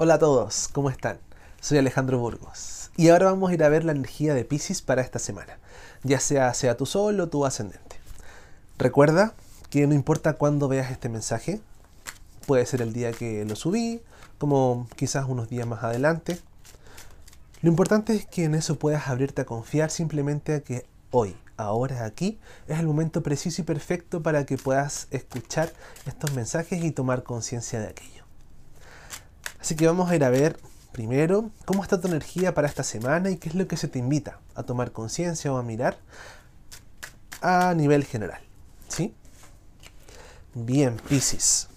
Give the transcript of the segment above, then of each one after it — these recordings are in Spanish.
Hola a todos, ¿cómo están? Soy Alejandro Burgos y ahora vamos a ir a ver la energía de Pisces para esta semana, ya sea sea tu sol o tu ascendente. Recuerda que no importa cuándo veas este mensaje, puede ser el día que lo subí, como quizás unos días más adelante. Lo importante es que en eso puedas abrirte a confiar simplemente a que hoy, ahora, aquí, es el momento preciso y perfecto para que puedas escuchar estos mensajes y tomar conciencia de aquello. Así que vamos a ir a ver primero cómo está tu energía para esta semana y qué es lo que se te invita a tomar conciencia o a mirar a nivel general. ¿Sí? Bien, Pisces.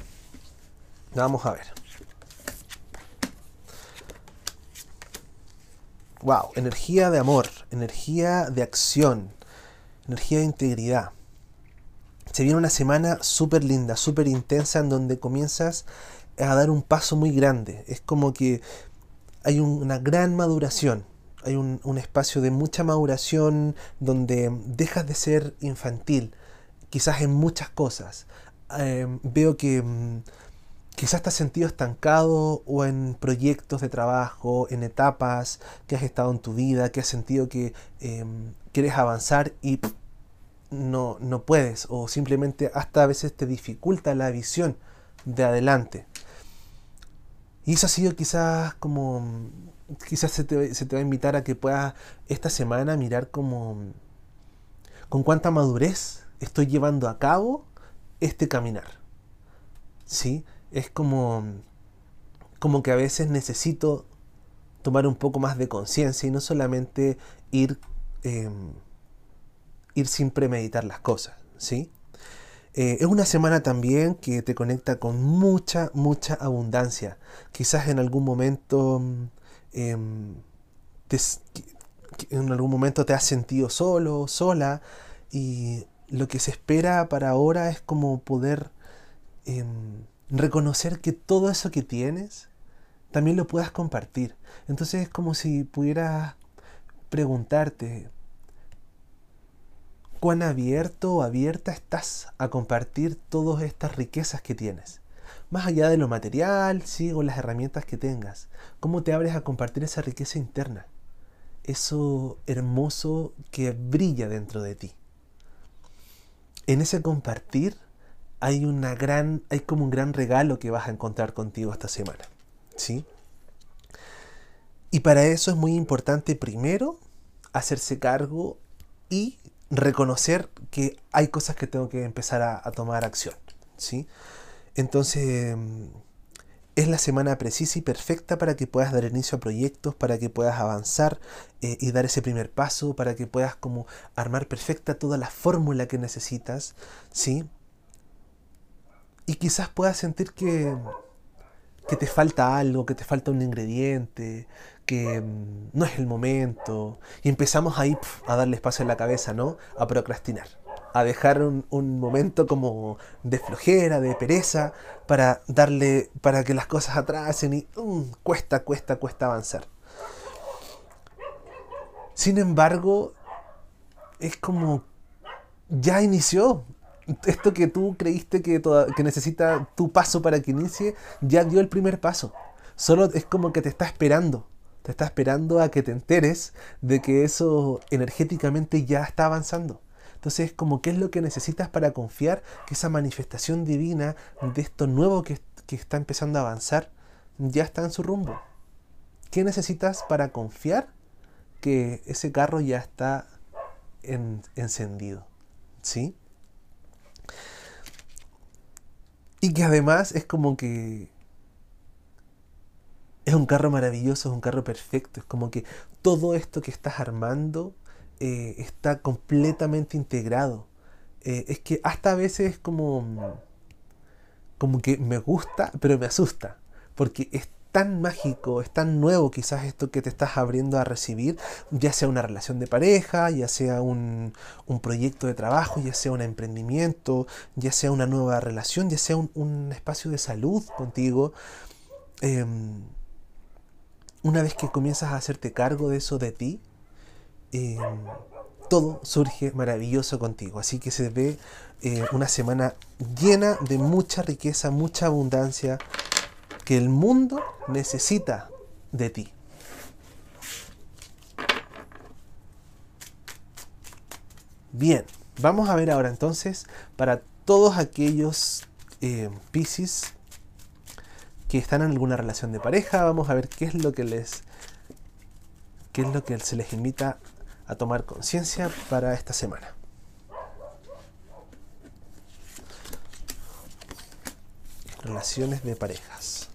Vamos a ver. Wow, energía de amor, energía de acción, energía de integridad. Se viene una semana súper linda, súper intensa, en donde comienzas a dar un paso muy grande. Es como que hay una gran maduración, hay un, espacio de mucha maduración donde dejas de ser infantil, quizás en muchas cosas. Eh, veo que mm, quizás te has sentido estancado o en proyectos de trabajo, en etapas que has estado en tu vida, que has sentido que em, quieres avanzar y no, no puedes o simplemente hasta a veces te dificulta la visión de adelante. Y eso ha sido quizás como, quizás se te, se te, va a invitar a que puedas esta semana mirar como, con cuánta madurez estoy llevando a cabo este caminar. ¿Sí? Es como, como que a veces necesito tomar un poco más de conciencia y no solamente ir, em, ir sin premeditar las cosas. ¿Sí? Eh, es una semana también que te conecta con mucha, mucha abundancia. Quizás en algún momento em, te, en algún momento te has sentido solo, sola, y lo que se espera para ahora es como poder em, reconocer que todo eso que tienes también lo puedas compartir. Entonces es como si pudieras preguntarte, cuán abierto o abierta estás a compartir todas estas riquezas que tienes. Más allá de lo material, sí, o las herramientas que tengas. ¿Cómo te abres a compartir esa riqueza interna? Eso hermoso que brilla dentro de ti. En ese compartir hay una gran, hay como un gran regalo que vas a encontrar contigo esta semana. ¿Sí? Y para eso es muy importante primero hacerse cargo y reconocer que hay cosas que tengo que empezar a, tomar acción. ¿sí? Entonces, es la semana precisa y perfecta para que puedas dar inicio a proyectos, para que puedas avanzar eh, y dar ese primer paso, para que puedas como armar perfecta toda la fórmula que necesitas, ¿sí? Y quizás puedas sentir que, que te falta algo, que te falta un ingrediente, mm, no es el momento. Y empezamos ahí a darle espacio en la cabeza, ¿no? A procrastinar. A dejar un, momento como de flojera, de pereza, para darle, para que las cosas atrasen y mm, cuesta, cuesta, cuesta avanzar. Sin embargo, es como ya inició. Esto que tú creíste que, que necesita tu paso para que inicie, ya dio el primer paso. Solo es como que te está esperando te está esperando a que te enteres de que eso energéticamente ya está avanzando. Entonces, como qué es lo que necesitas para confiar que esa manifestación divina de esto nuevo que, está empezando a avanzar ya está en su rumbo. ¿Qué necesitas para confiar que ese carro ya está encendido? ¿Sí? Y que además es como que es un carro maravilloso, es un carro perfecto. Es como que todo esto que estás armando eh, está completamente integrado. Eh, es que hasta a veces es como, como que me gusta, pero me asusta. Porque es tan mágico, es tan nuevo quizás esto que te estás abriendo a recibir, ya sea una relación de pareja, ya sea un, proyecto de trabajo, ya sea un emprendimiento, ya sea una nueva relación, ya sea un, espacio de salud contigo. Em, una vez que comienzas a hacerte cargo de eso de ti, em, todo surge maravilloso contigo. Así que se ve eh, una semana llena de mucha riqueza, mucha abundancia que el mundo necesita de ti. Bien, vamos a ver ahora entonces para todos aquellos eh, Pisces que están en alguna relación de pareja, vamos a ver qué es lo que les qué es lo que se les invita a tomar conciencia para esta semana. Relaciones de parejas.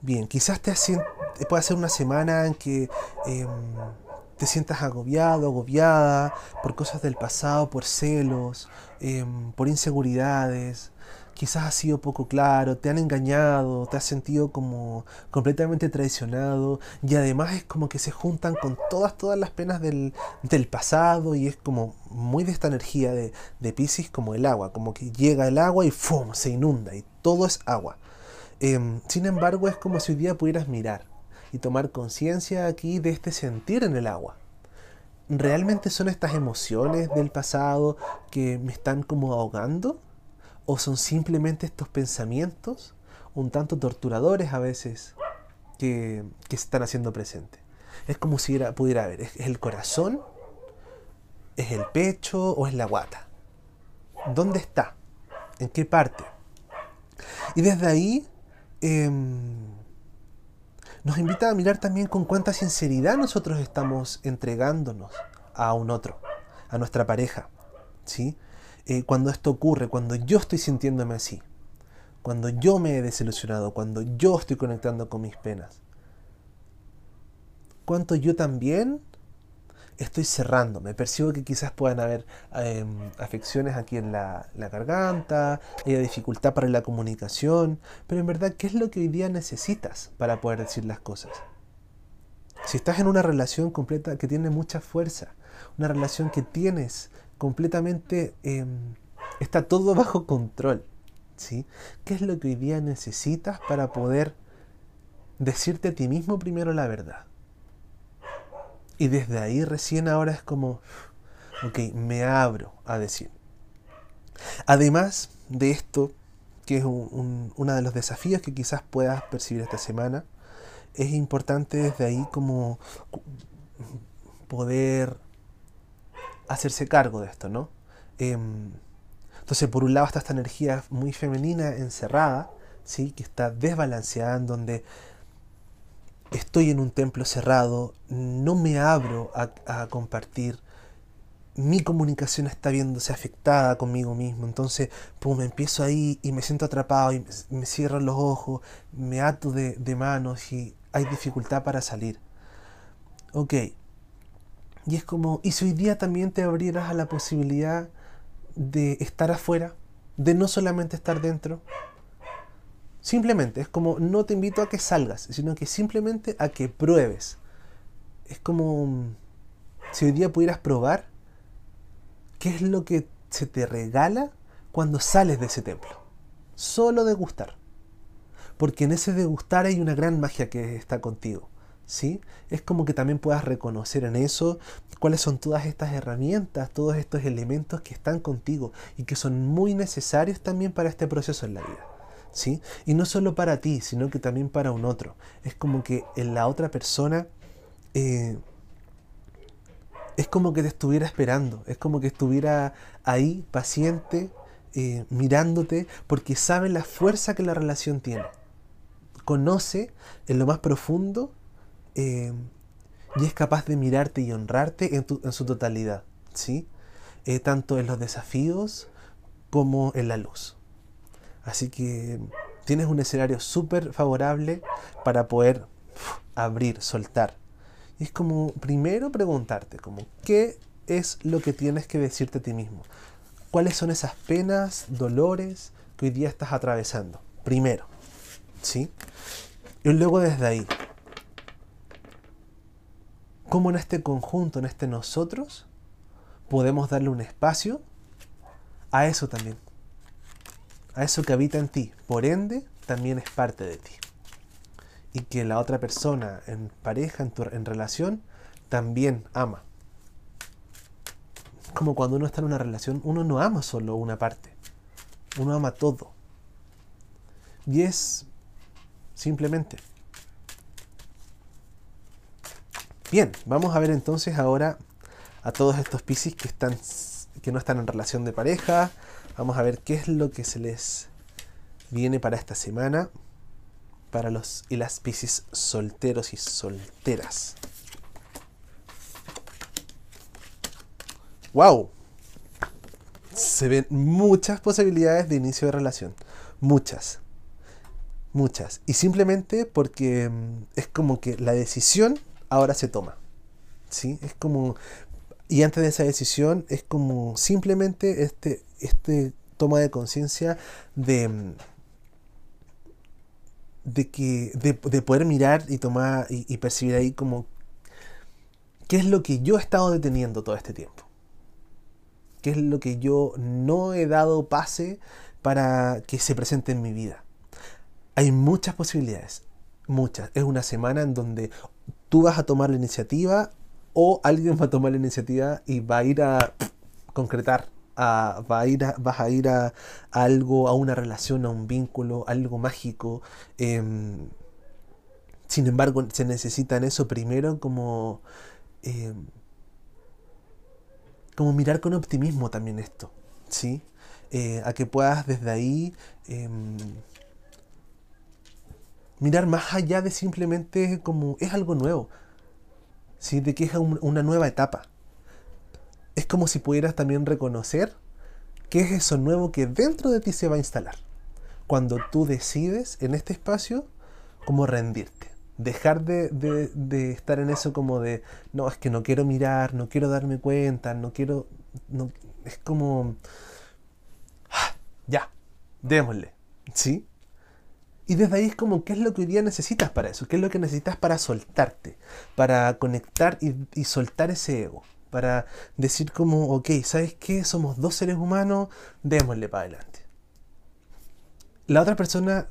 Bien, quizás te, pueda ser una semana en que em, te sientas agobiado, agobiada por cosas del pasado, por celos, em, por inseguridades. Quizás has sido poco claro, te han engañado, te has sentido como completamente traicionado y además es como que se juntan con todas, todas las penas del, pasado y es como muy de esta energía de, de Pisces como el agua, como que llega el agua y ¡fum! se inunda y todo es agua. Em, sin embargo, es como si hoy día pudieras mirar y tomar conciencia aquí de este sentir en el agua. ¿Realmente son estas emociones del pasado que me están como ahogando? ¿O son simplemente estos pensamientos, un tanto torturadores a veces, que, se están haciendo presente? Es como si era, pudiera ver, ¿es el corazón? ¿Es el pecho o es la guata? ¿Dónde está? ¿En qué parte? Y desde ahí em, nos invita a mirar también con cuánta sinceridad nosotros estamos entregándonos a un otro, a nuestra pareja. ¿sí? Eh, cuando esto ocurre, cuando yo estoy sintiéndome así, cuando yo me he desilusionado, cuando yo estoy conectando con mis penas. Cuánto yo también estoy cerrando. Me percibo que quizás puedan haber em, afecciones aquí en la, garganta, haya dificultad para la comunicación, pero en verdad, ¿qué es lo que hoy día necesitas para poder decir las cosas? Si estás en una relación completa que tiene mucha fuerza, una relación que tienes completamente, em, está todo bajo control, ¿sí? ¿Qué es lo que hoy día necesitas para poder decirte a ti mismo primero la verdad? Y desde ahí recién ahora es como, ok, me abro a decir. Además de esto, que es uno de los desafíos que quizás puedas percibir esta semana, es importante desde ahí como poder hacerse cargo de esto, ¿no? Em, entonces, por un lado está esta energía muy femenina encerrada, ¿sí? que está desbalanceada, en donde estoy en un templo cerrado, no me abro a, compartir, mi comunicación está viéndose afectada conmigo mismo, entonces pum, empiezo ahí y me siento atrapado y me cierro los ojos, me ato de, manos y hay dificultad para salir. Ok, y es como, ¿y si hoy día también te abrieras a la posibilidad de estar afuera, de no solamente estar dentro? Simplemente, es como no te invito a que salgas, sino que simplemente a que pruebes. Es como si hoy día pudieras probar qué es lo que se te regala cuando sales de ese templo. Solo degustar. Porque en ese degustar hay una gran magia que está contigo. ¿sí? Es como que también puedas reconocer en eso cuáles son todas estas herramientas, todos estos elementos que están contigo y que son muy necesarios también para este proceso en la vida. Y no solo para ti, sino que también para un otro. Es como que en la otra persona eh, es como que te estuviera esperando, es como que estuviera ahí, paciente, eh, mirándote, porque sabe la fuerza que la relación tiene. Conoce en lo más profundo eh, y es capaz de mirarte y honrarte en, en su totalidad, ¿sí? tanto en los desafíos como en la luz. Así que tienes un escenario súper favorable para poder abrir, soltar. Y es como primero preguntarte, como, ¿qué es lo que tienes que decirte a ti mismo? ¿Cuáles son esas penas, dolores que hoy día estás atravesando? Primero, ¿sí? Y luego desde ahí, ¿cómo en este conjunto, en este nosotros, podemos darle un espacio a eso también? A eso que habita en ti. Por ende, también es parte de ti. y que la otra persona en pareja, en, relación, también ama. Como cuando uno está en una relación, uno no ama solo una parte, uno ama todo. Y es simplemente. Bien, vamos a ver entonces ahora a todos estos Piscis que están que no están en relación de pareja. Vamos a ver qué es lo que se les viene para esta semana para los y las Piscis solteros y solteras. ¡Wow! Se ven muchas posibilidades de inicio de relación. Muchas. Muchas. Y simplemente porque mm, es como que la decisión ahora se toma. ¿Sí? Es como. Y antes de esa decisión es como simplemente este, este toma de conciencia de. Mm, de que. De, poder mirar y tomar y, y percibir ahí como. ¿Qué es lo que yo he estado deteniendo todo este tiempo? ¿Qué es lo que yo no he dado pase para que se presente en mi vida? Hay muchas posibilidades, muchas. Es una semana en donde tú vas a tomar la iniciativa o alguien va a tomar la iniciativa y va a ir a concretar, a, va a ir vas a ir a, algo, a una relación, a un vínculo, algo mágico. Em, sin embargo, se necesita en eso primero como, em, como mirar con optimismo también esto, ¿sí? Eh, a que puedas desde ahí em, mirar más allá de simplemente como es algo nuevo, ¿sí? de que es una nueva etapa. Es como si pudieras también reconocer qué es eso nuevo que dentro de ti se va a instalar. Cuando tú decides en este espacio como rendirte. Dejar de, de, estar en eso como de, no, es que no quiero mirar, no quiero darme cuenta, no quiero... No, es como... ¡Ah! Ya, démosle. ¿Sí? Y desde ahí es como, ¿qué es lo que hoy día necesitas para eso? ¿Qué es lo que necesitas para soltarte? Para conectar y, soltar ese ego. Para decir como, ok, ¿sabes qué? Somos dos seres humanos, démosle para adelante. La otra persona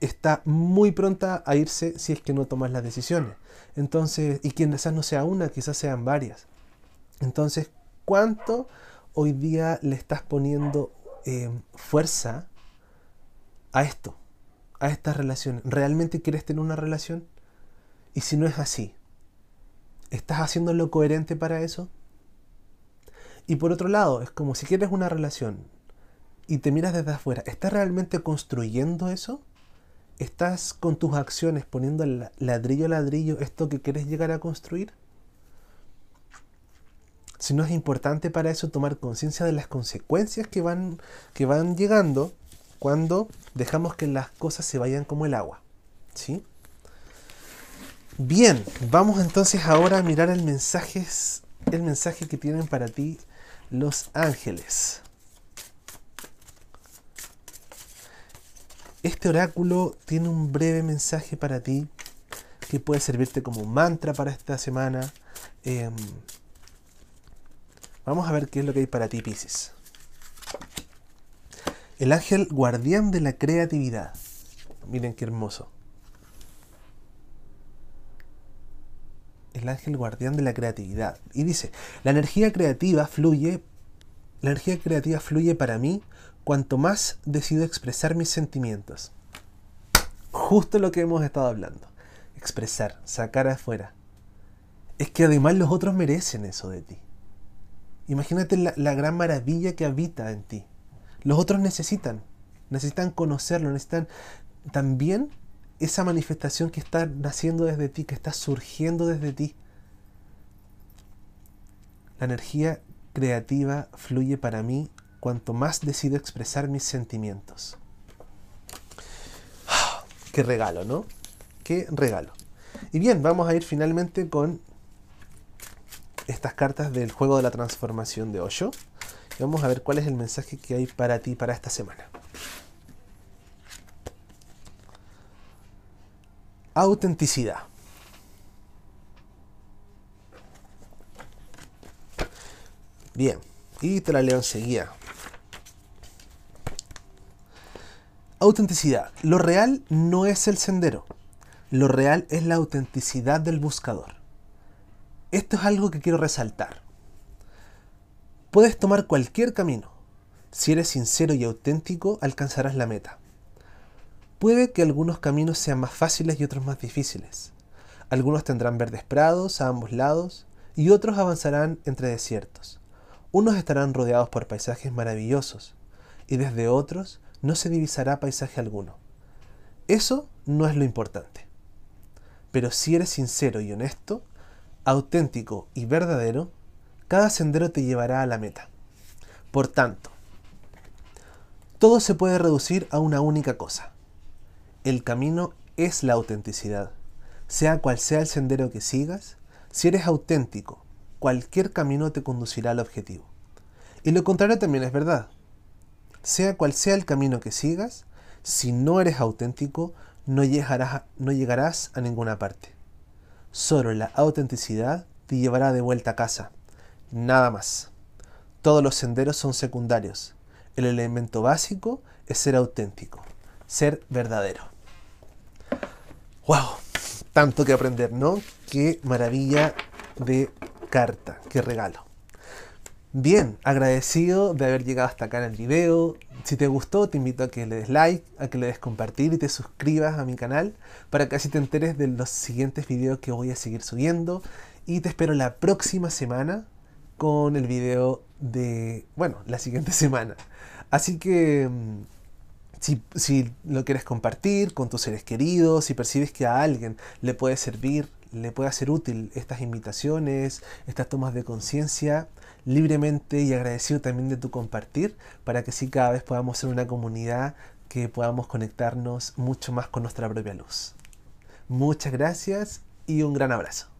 está muy pronta a irse si es que no tomas las decisiones. Entonces, y quizás no sea una, quizás sean varias. Entonces, ¿cuánto hoy día le estás poniendo eh, fuerza a esto? A esta relación? ¿Realmente quieres tener una relación? Y si no es así, ¿estás haciendo lo coherente para eso? Y por otro lado, es como si quieres una relación y te miras desde afuera, ¿estás realmente construyendo eso? ¿Estás con tus acciones poniendo ladrillo a ladrillo esto que quieres llegar a construir? Si no es importante para eso tomar conciencia de las consecuencias que van, que van llegando cuando dejamos que las cosas se vayan como el agua. ¿Sí? Bien, vamos entonces ahora a mirar el mensaje, el mensaje que tienen para ti los ángeles. Este oráculo tiene un breve mensaje para ti que puede servirte como mantra para esta semana. Em, vamos a ver qué es lo que hay para ti, Pisces. El ángel guardián de la creatividad. Miren qué hermoso. El ángel guardián de la creatividad. Y dice, la energía creativa fluye, la energía creativa fluye para mí cuanto más decido expresar mis sentimientos. Justo lo que hemos estado hablando. Expresar, sacar afuera. Es que además los otros merecen eso de ti. Imagínate la, la gran maravilla que habita en ti. Los otros necesitan, necesitan conocerlo, necesitan también esa manifestación que está naciendo desde ti, que está surgiendo desde ti. La energía creativa fluye para mí cuanto más decido expresar mis sentimientos. Qué regalo, ¿no? Qué regalo. Y bien, vamos a ir finalmente con estas cartas del juego de la transformación de Osho vamos a ver cuál es el mensaje que hay para ti para esta semana. Autenticidad. Bien, y te la leo enseguida. Autenticidad. Lo real no es el sendero. Lo real es la autenticidad del buscador. Esto es algo que quiero resaltar. Puedes tomar cualquier camino. Si eres sincero y auténtico, alcanzarás la meta. Puede que algunos caminos sean más fáciles y otros más difíciles. Algunos tendrán verdes prados a ambos lados y otros avanzarán entre desiertos. Unos estarán rodeados por paisajes maravillosos y desde otros no se divisará paisaje alguno. Eso no es lo importante. Pero si eres sincero y honesto, auténtico y verdadero, cada sendero te llevará a la meta. Por tanto, todo se puede reducir a una única cosa. El camino es la autenticidad. Sea cual sea el sendero que sigas, si eres auténtico, cualquier camino te conducirá al objetivo. Y lo contrario también es verdad. Sea cual sea el camino que sigas, si no eres auténtico, no llegarás, a ninguna parte. Solo la autenticidad te llevará de vuelta a casa. Nada más. Todos los senderos son secundarios. El elemento básico es ser auténtico, ser verdadero. ¡Wow! Tanto que aprender, ¿no? Qué maravilla de carta, qué regalo. Bien, agradecido de haber llegado hasta acá en el video. Si te gustó, te invito a que le des like, a que le des compartir y te suscribas a mi canal para que así te enteres de los siguientes videos que voy a seguir subiendo. Y te espero la próxima semana con el video de, bueno, la siguiente semana. Así que mm, si, si, lo quieres compartir con tus seres queridos, si percibes que a alguien le puede servir, le puede hacer útil estas invitaciones, estas tomas de conciencia, libremente y agradecido también de tu compartir para que sí cada vez podamos ser una comunidad que podamos conectarnos mucho más con nuestra propia luz. Muchas gracias y un gran abrazo.